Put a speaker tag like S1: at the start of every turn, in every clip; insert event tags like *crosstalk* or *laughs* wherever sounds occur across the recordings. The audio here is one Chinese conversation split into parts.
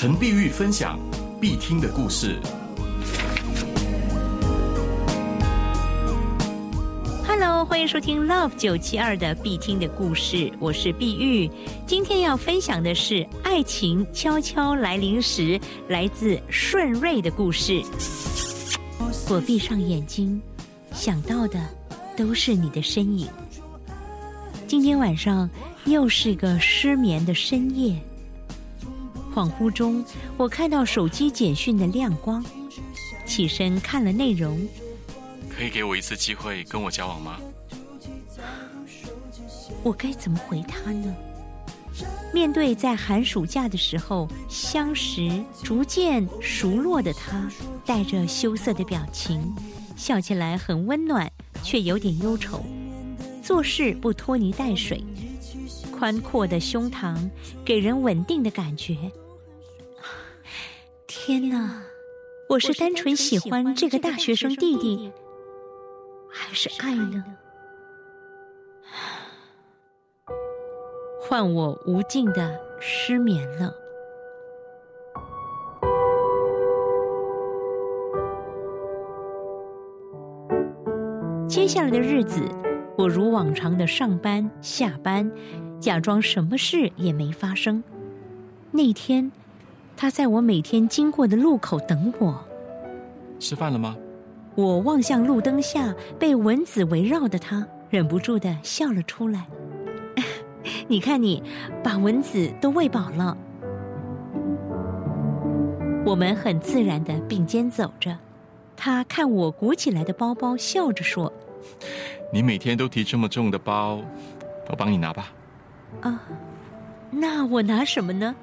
S1: 陈碧玉分享必听的故事。
S2: Hello，欢迎收听 Love 九七二的必听的故事，我是碧玉。今天要分享的是爱情悄悄来临时，来自顺瑞的故事。我闭上眼睛，想到的都是你的身影。今天晚上又是个失眠的深夜，恍惚中我看到手机简讯的亮光，起身看了内容。
S1: 可以给我一次机会跟我交往吗？
S2: 我该怎么回他呢？面对在寒暑假的时候相识、逐渐熟络的他，带着羞涩的表情，笑起来很温暖，却有点忧愁。做事不拖泥带水，宽阔的胸膛给人稳定的感觉。天哪，我是单纯喜欢这个大学生弟弟，还是爱呢？*sighs* 换我无尽的失眠了。接下来的日子，我如往常的上班下班，假装什么事也没发生。那天，他在我每天经过的路口等我。
S1: 吃饭了吗？
S2: 我望向路灯下被蚊子围绕的他，忍不住的笑了出来。*laughs* 你看，你把蚊子都喂饱了。我们很自然的并肩走着，他看我鼓起来的包包，笑着说：“
S1: 你每天都提这么重的包，我帮你拿吧。”
S2: 啊，那我拿什么呢？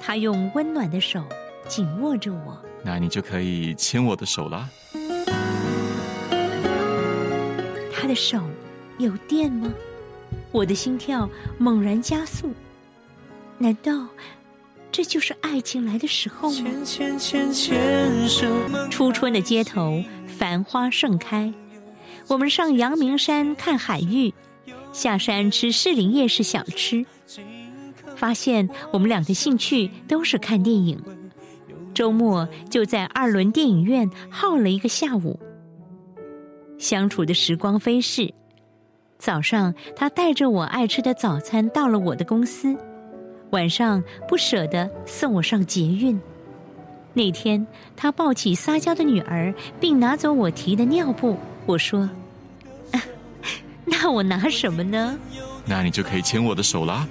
S2: 他用温暖的手紧握着我。
S1: 那你就可以牵我的手啦。
S2: 他的手有电吗？我的心跳猛然加速，难道这就是爱情来的时候吗？初春的街头，繁花盛开。我们上阳明山看海芋，下山吃士林夜市小吃。发现我们俩的兴趣都是看电影，周末就在二轮电影院耗了一个下午。相处的时光飞逝。早上，他带着我爱吃的早餐到了我的公司，晚上不舍得送我上捷运。那天，他抱起撒娇的女儿，并拿走我提的尿布。我说：“ *laughs* 那我拿什么呢？”
S1: 那你就可以牵我的手啦。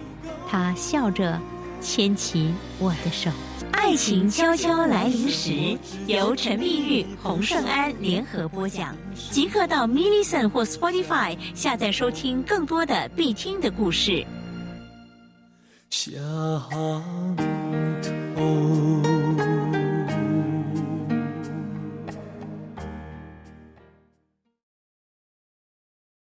S2: 他笑着牵起我的手。爱情悄悄来临时，由陈碧玉、洪胜安联合播讲。即刻到 m i l l i c e n 或 Spotify 下载收听更多的必听的故事。
S3: 下头。